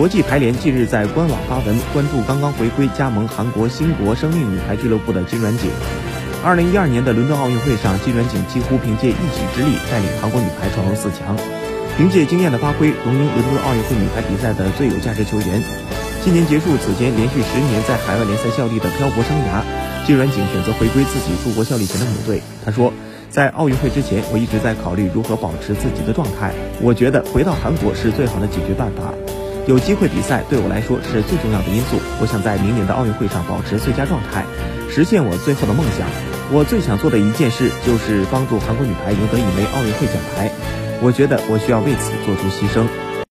国际排联近日在官网发文关注刚刚回归加盟韩国新国生命女排俱乐部的金软景。二零一二年的伦敦奥运会上，金软景几乎凭借一己之力带领韩国女排闯入四强，凭借惊艳的发挥荣膺伦敦奥运会女排比赛的最有价值球员。今年结束此前连续十年在海外联赛效力的漂泊生涯，金软景选择回归自己出国效力前的母队。他说，在奥运会之前，我一直在考虑如何保持自己的状态。我觉得回到韩国是最好的解决办法。有机会比赛对我来说是最重要的因素。我想在明年的奥运会上保持最佳状态，实现我最后的梦想。我最想做的一件事就是帮助韩国女排赢得一枚奥运会奖牌。我觉得我需要为此做出牺牲。